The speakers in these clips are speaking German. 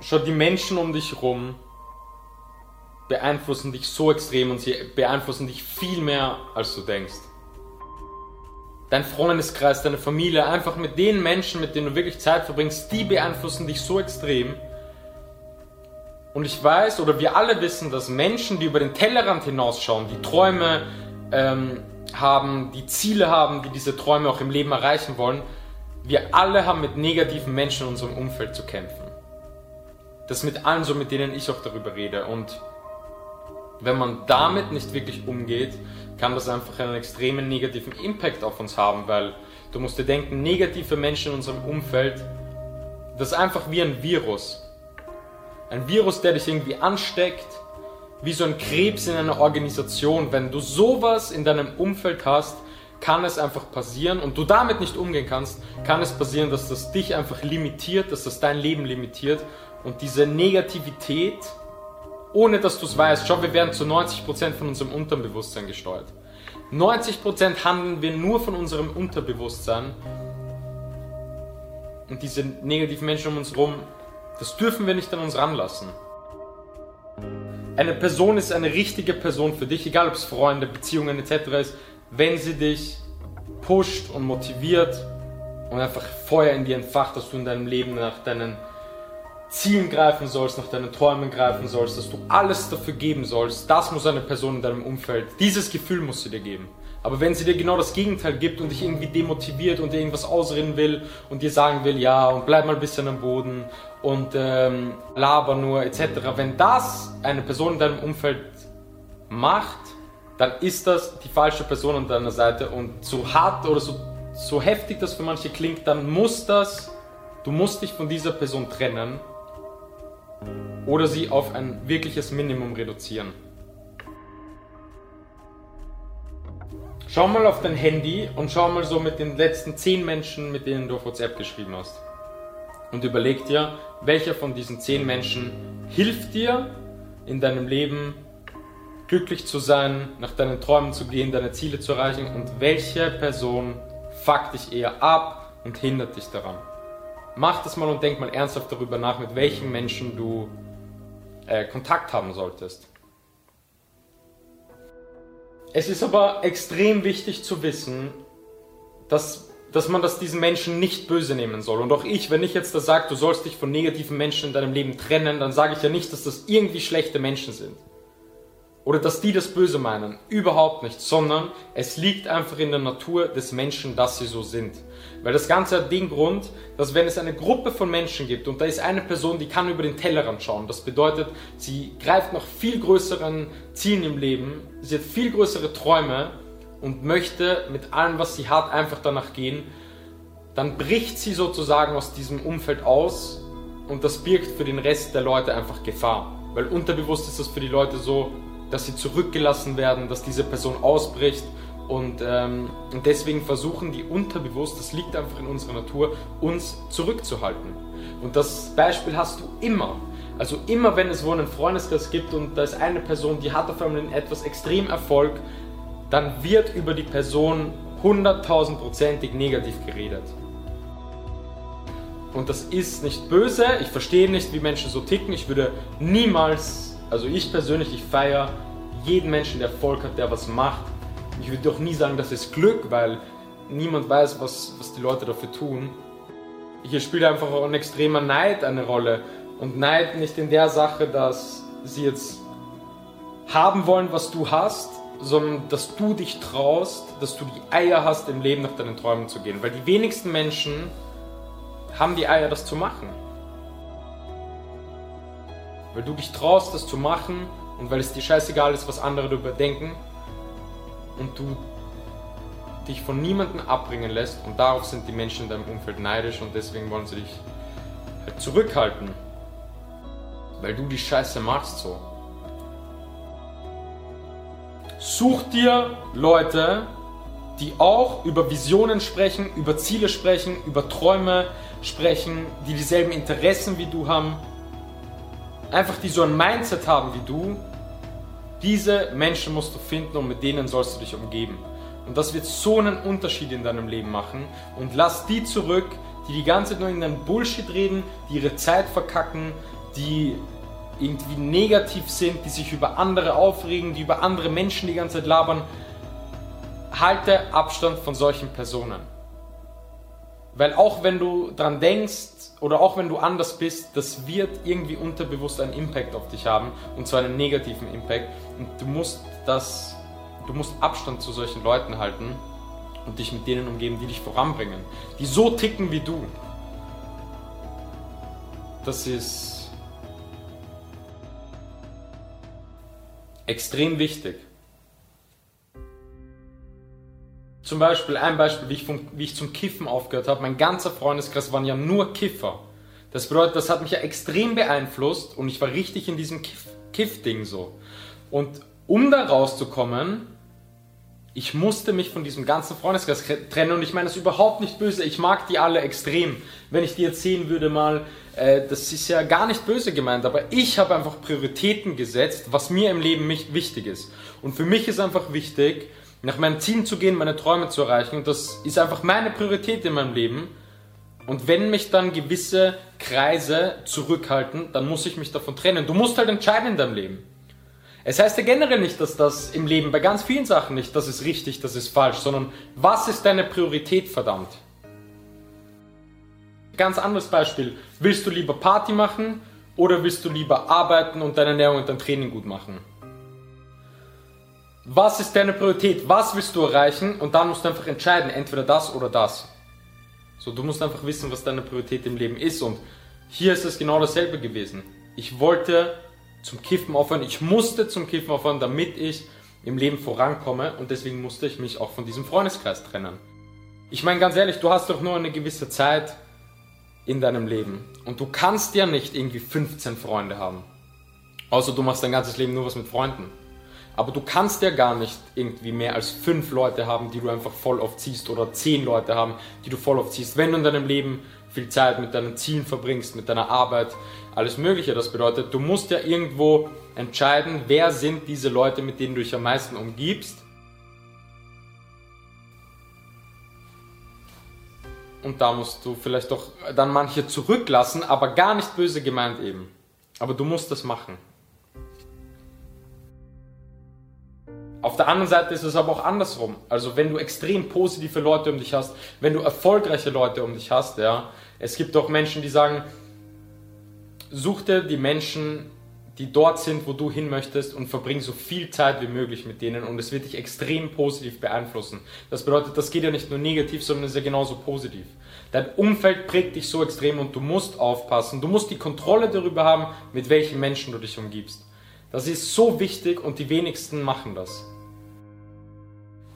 Schau, die Menschen um dich herum beeinflussen dich so extrem und sie beeinflussen dich viel mehr, als du denkst. Dein Freundeskreis, deine Familie, einfach mit den Menschen, mit denen du wirklich Zeit verbringst, die beeinflussen dich so extrem. Und ich weiß, oder wir alle wissen, dass Menschen, die über den Tellerrand hinausschauen, die Träume ähm, haben, die Ziele haben, die diese Träume auch im Leben erreichen wollen, wir alle haben mit negativen Menschen in unserem Umfeld zu kämpfen. Das mit allen so, mit denen ich auch darüber rede. Und wenn man damit nicht wirklich umgeht, kann das einfach einen extremen negativen Impact auf uns haben, weil du musst dir denken, negative Menschen in unserem Umfeld, das ist einfach wie ein Virus. Ein Virus, der dich irgendwie ansteckt, wie so ein Krebs in einer Organisation. Wenn du sowas in deinem Umfeld hast, kann es einfach passieren und du damit nicht umgehen kannst, kann es passieren, dass das dich einfach limitiert, dass das dein Leben limitiert und diese Negativität ohne dass du es weißt. Schau, wir werden zu 90% von unserem Unterbewusstsein gesteuert. 90% handeln wir nur von unserem Unterbewusstsein. Und diese negativen Menschen um uns herum, das dürfen wir nicht an uns ranlassen. Eine Person ist eine richtige Person für dich, egal ob es Freunde, Beziehungen etc. ist, wenn sie dich pusht und motiviert und einfach Feuer in dir entfacht, dass du in deinem Leben nach deinen Zielen greifen sollst, nach deinen Träumen greifen sollst, dass du alles dafür geben sollst, das muss eine Person in deinem Umfeld, dieses Gefühl muss sie dir geben. Aber wenn sie dir genau das Gegenteil gibt und dich irgendwie demotiviert und dir irgendwas ausreden will und dir sagen will, ja, und bleib mal ein bisschen am Boden und ähm, laber nur etc., wenn das eine Person in deinem Umfeld macht, dann ist das die falsche Person an deiner Seite und so hart oder so, so heftig das für manche klingt, dann muss das, du musst dich von dieser Person trennen oder sie auf ein wirkliches Minimum reduzieren. Schau mal auf dein Handy und schau mal so mit den letzten 10 Menschen, mit denen du auf WhatsApp geschrieben hast. Und überleg dir, welcher von diesen 10 Menschen hilft dir in deinem Leben glücklich zu sein, nach deinen Träumen zu gehen, deine Ziele zu erreichen und welche Person fuckt dich eher ab und hindert dich daran. Mach das mal und denk mal ernsthaft darüber nach, mit welchen Menschen du äh, Kontakt haben solltest. Es ist aber extrem wichtig zu wissen, dass, dass man das diesen Menschen nicht böse nehmen soll. Und auch ich, wenn ich jetzt da sage, du sollst dich von negativen Menschen in deinem Leben trennen, dann sage ich ja nicht, dass das irgendwie schlechte Menschen sind. Oder dass die das Böse meinen. Überhaupt nicht. Sondern es liegt einfach in der Natur des Menschen, dass sie so sind. Weil das Ganze hat den Grund, dass wenn es eine Gruppe von Menschen gibt und da ist eine Person, die kann über den Tellerrand schauen. Das bedeutet, sie greift nach viel größeren Zielen im Leben, sie hat viel größere Träume und möchte mit allem, was sie hat, einfach danach gehen. Dann bricht sie sozusagen aus diesem Umfeld aus und das birgt für den Rest der Leute einfach Gefahr. Weil unterbewusst ist das für die Leute so, dass sie zurückgelassen werden, dass diese Person ausbricht und, ähm, deswegen versuchen die unterbewusst, das liegt einfach in unserer Natur, uns zurückzuhalten. Und das Beispiel hast du immer. Also immer wenn es wo einen Freundeskreis gibt und da ist eine Person, die hat auf einmal in etwas extrem Erfolg, dann wird über die Person hunderttausendprozentig negativ geredet. Und das ist nicht böse, ich verstehe nicht, wie Menschen so ticken. Ich würde niemals, also ich persönlich, ich feiere jeden Menschen, der Erfolg hat, der was macht, ich würde doch nie sagen, das ist Glück, weil niemand weiß, was, was die Leute dafür tun. Hier spielt einfach auch ein extremer Neid eine Rolle. Und Neid nicht in der Sache, dass sie jetzt haben wollen, was du hast, sondern dass du dich traust, dass du die Eier hast, im Leben nach deinen Träumen zu gehen. Weil die wenigsten Menschen haben die Eier, das zu machen. Weil du dich traust, das zu machen und weil es dir scheißegal ist, was andere darüber denken, und du dich von niemandem abbringen lässt und darauf sind die Menschen in deinem Umfeld neidisch und deswegen wollen sie dich halt zurückhalten, weil du die Scheiße machst so. Such dir Leute, die auch über Visionen sprechen, über Ziele sprechen, über Träume sprechen, die dieselben Interessen wie du haben, einfach die so ein Mindset haben wie du diese Menschen musst du finden und mit denen sollst du dich umgeben. Und das wird so einen Unterschied in deinem Leben machen. Und lass die zurück, die die ganze Zeit nur in deinem Bullshit reden, die ihre Zeit verkacken, die irgendwie negativ sind, die sich über andere aufregen, die über andere Menschen die ganze Zeit labern. Halte Abstand von solchen Personen. Weil auch wenn du dran denkst oder auch wenn du anders bist, das wird irgendwie unterbewusst einen Impact auf dich haben und zwar einen negativen Impact und du musst das du musst Abstand zu solchen Leuten halten und dich mit denen umgeben, die dich voranbringen, die so ticken wie du. Das ist extrem wichtig. Zum Beispiel, ein Beispiel, wie ich, vom, wie ich zum Kiffen aufgehört habe. Mein ganzer Freundeskreis waren ja nur Kiffer. Das bedeutet, das hat mich ja extrem beeinflusst und ich war richtig in diesem Kiff-Ding Kiff so. Und um da rauszukommen, ich musste mich von diesem ganzen Freundeskreis trennen und ich meine das überhaupt nicht böse. Ich mag die alle extrem. Wenn ich dir erzählen würde mal, äh, das ist ja gar nicht böse gemeint, aber ich habe einfach Prioritäten gesetzt, was mir im Leben wichtig ist. Und für mich ist einfach wichtig, nach meinen Zielen zu gehen, meine Träume zu erreichen. Das ist einfach meine Priorität in meinem Leben. Und wenn mich dann gewisse Kreise zurückhalten, dann muss ich mich davon trennen. Du musst halt entscheiden in deinem Leben. Es heißt ja generell nicht, dass das im Leben bei ganz vielen Sachen nicht, das ist richtig, das ist falsch, sondern was ist deine Priorität, verdammt? Ganz anderes Beispiel. Willst du lieber Party machen oder willst du lieber arbeiten und deine Ernährung und dein Training gut machen? Was ist deine Priorität? Was willst du erreichen? Und dann musst du einfach entscheiden, entweder das oder das. So, du musst einfach wissen, was deine Priorität im Leben ist. Und hier ist es genau dasselbe gewesen. Ich wollte zum Kiffen aufhören. Ich musste zum Kiffen aufhören, damit ich im Leben vorankomme. Und deswegen musste ich mich auch von diesem Freundeskreis trennen. Ich meine ganz ehrlich, du hast doch nur eine gewisse Zeit in deinem Leben. Und du kannst ja nicht irgendwie 15 Freunde haben. Außer du machst dein ganzes Leben nur was mit Freunden. Aber du kannst ja gar nicht irgendwie mehr als fünf Leute haben, die du einfach voll oft siehst oder zehn Leute haben, die du voll oft siehst, wenn du in deinem Leben viel Zeit mit deinen Zielen verbringst, mit deiner Arbeit, alles Mögliche. Das bedeutet, du musst ja irgendwo entscheiden, wer sind diese Leute, mit denen du dich am meisten umgibst. Und da musst du vielleicht doch dann manche zurücklassen, aber gar nicht böse gemeint eben. Aber du musst das machen. Auf der anderen Seite ist es aber auch andersrum. Also wenn du extrem positive Leute um dich hast, wenn du erfolgreiche Leute um dich hast, ja, es gibt auch Menschen, die sagen, such dir die Menschen, die dort sind, wo du hin möchtest und verbring so viel Zeit wie möglich mit denen und es wird dich extrem positiv beeinflussen. Das bedeutet, das geht ja nicht nur negativ, sondern ist ja genauso positiv. Dein Umfeld prägt dich so extrem und du musst aufpassen, du musst die Kontrolle darüber haben, mit welchen Menschen du dich umgibst. Das ist so wichtig und die wenigsten machen das.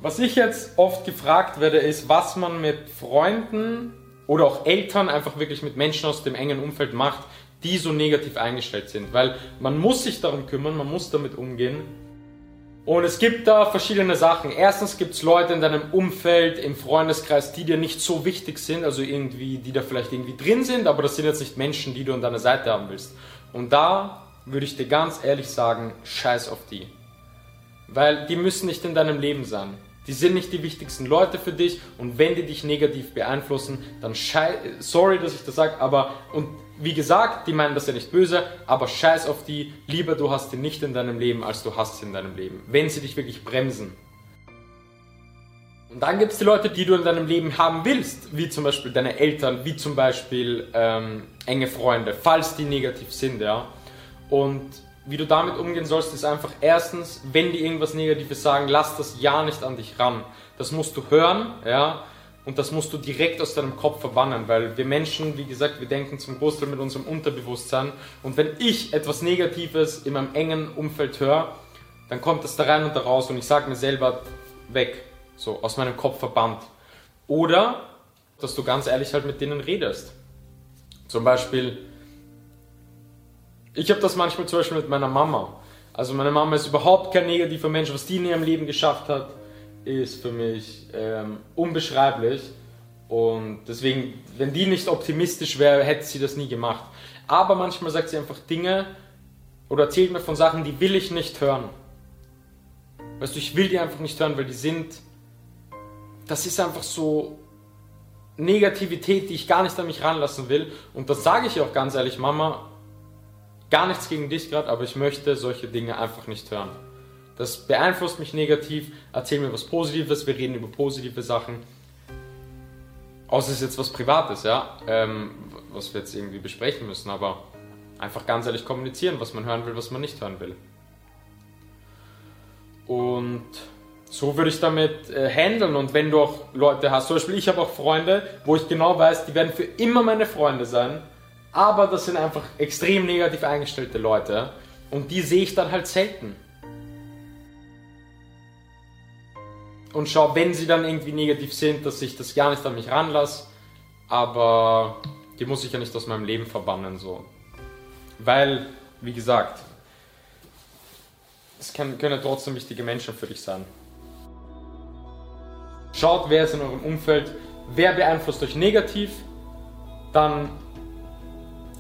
Was ich jetzt oft gefragt werde, ist, was man mit Freunden oder auch Eltern, einfach wirklich mit Menschen aus dem engen Umfeld macht, die so negativ eingestellt sind. Weil man muss sich darum kümmern, man muss damit umgehen. Und es gibt da verschiedene Sachen. Erstens gibt es Leute in deinem Umfeld, im Freundeskreis, die dir nicht so wichtig sind, also irgendwie, die da vielleicht irgendwie drin sind, aber das sind jetzt nicht Menschen, die du an deiner Seite haben willst. Und da würde ich dir ganz ehrlich sagen, scheiß auf die. Weil die müssen nicht in deinem Leben sein. Die sind nicht die wichtigsten Leute für dich und wenn die dich negativ beeinflussen, dann scheiß, sorry, dass ich das sage, aber und wie gesagt, die meinen das ja nicht böse, aber scheiß auf die, lieber du hast sie nicht in deinem Leben, als du hast sie in deinem Leben, wenn sie dich wirklich bremsen. Und dann gibt es die Leute, die du in deinem Leben haben willst, wie zum Beispiel deine Eltern, wie zum Beispiel ähm, enge Freunde, falls die negativ sind, ja. Und wie du damit umgehen sollst, ist einfach erstens, wenn die irgendwas Negatives sagen, lass das ja nicht an dich ran. Das musst du hören, ja, und das musst du direkt aus deinem Kopf verbannen, weil wir Menschen, wie gesagt, wir denken zum Großteil mit unserem Unterbewusstsein. Und wenn ich etwas Negatives in meinem engen Umfeld höre, dann kommt das da rein und da raus und ich sage mir selber weg, so aus meinem Kopf verbannt. Oder, dass du ganz ehrlich halt mit denen redest. Zum Beispiel, ich habe das manchmal zum Beispiel mit meiner Mama. Also meine Mama ist überhaupt kein negativer Mensch. Was die in ihrem Leben geschafft hat, ist für mich ähm, unbeschreiblich. Und deswegen, wenn die nicht optimistisch wäre, hätte sie das nie gemacht. Aber manchmal sagt sie einfach Dinge oder erzählt mir von Sachen, die will ich nicht hören. Weißt du, ich will die einfach nicht hören, weil die sind. Das ist einfach so Negativität, die ich gar nicht an mich ranlassen will. Und das sage ich auch ganz ehrlich, Mama, gar nichts gegen dich gerade, aber ich möchte solche Dinge einfach nicht hören. Das beeinflusst mich negativ. Erzähl mir was Positives, wir reden über positive Sachen. Außer es ist jetzt was Privates, ja, ähm, was wir jetzt irgendwie besprechen müssen, aber einfach ganz ehrlich kommunizieren, was man hören will, was man nicht hören will. Und so würde ich damit äh, handeln. Und wenn du auch Leute hast, zum Beispiel ich habe auch Freunde, wo ich genau weiß, die werden für immer meine Freunde sein, aber das sind einfach extrem negativ eingestellte Leute und die sehe ich dann halt selten. Und schau, wenn sie dann irgendwie negativ sind, dass ich das gar nicht an mich ranlasse, aber die muss ich ja nicht aus meinem Leben verbannen, so. Weil, wie gesagt, es können ja trotzdem wichtige Menschen für dich sein. Schaut, wer ist in eurem Umfeld, wer beeinflusst euch negativ, dann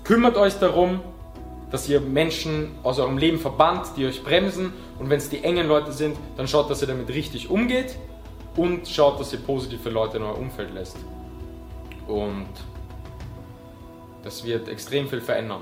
kümmert euch darum, dass ihr Menschen aus eurem Leben verbannt, die euch bremsen und wenn es die engen Leute sind, dann schaut, dass ihr damit richtig umgeht und schaut, dass ihr positive Leute in euer Umfeld lässt. Und das wird extrem viel verändern.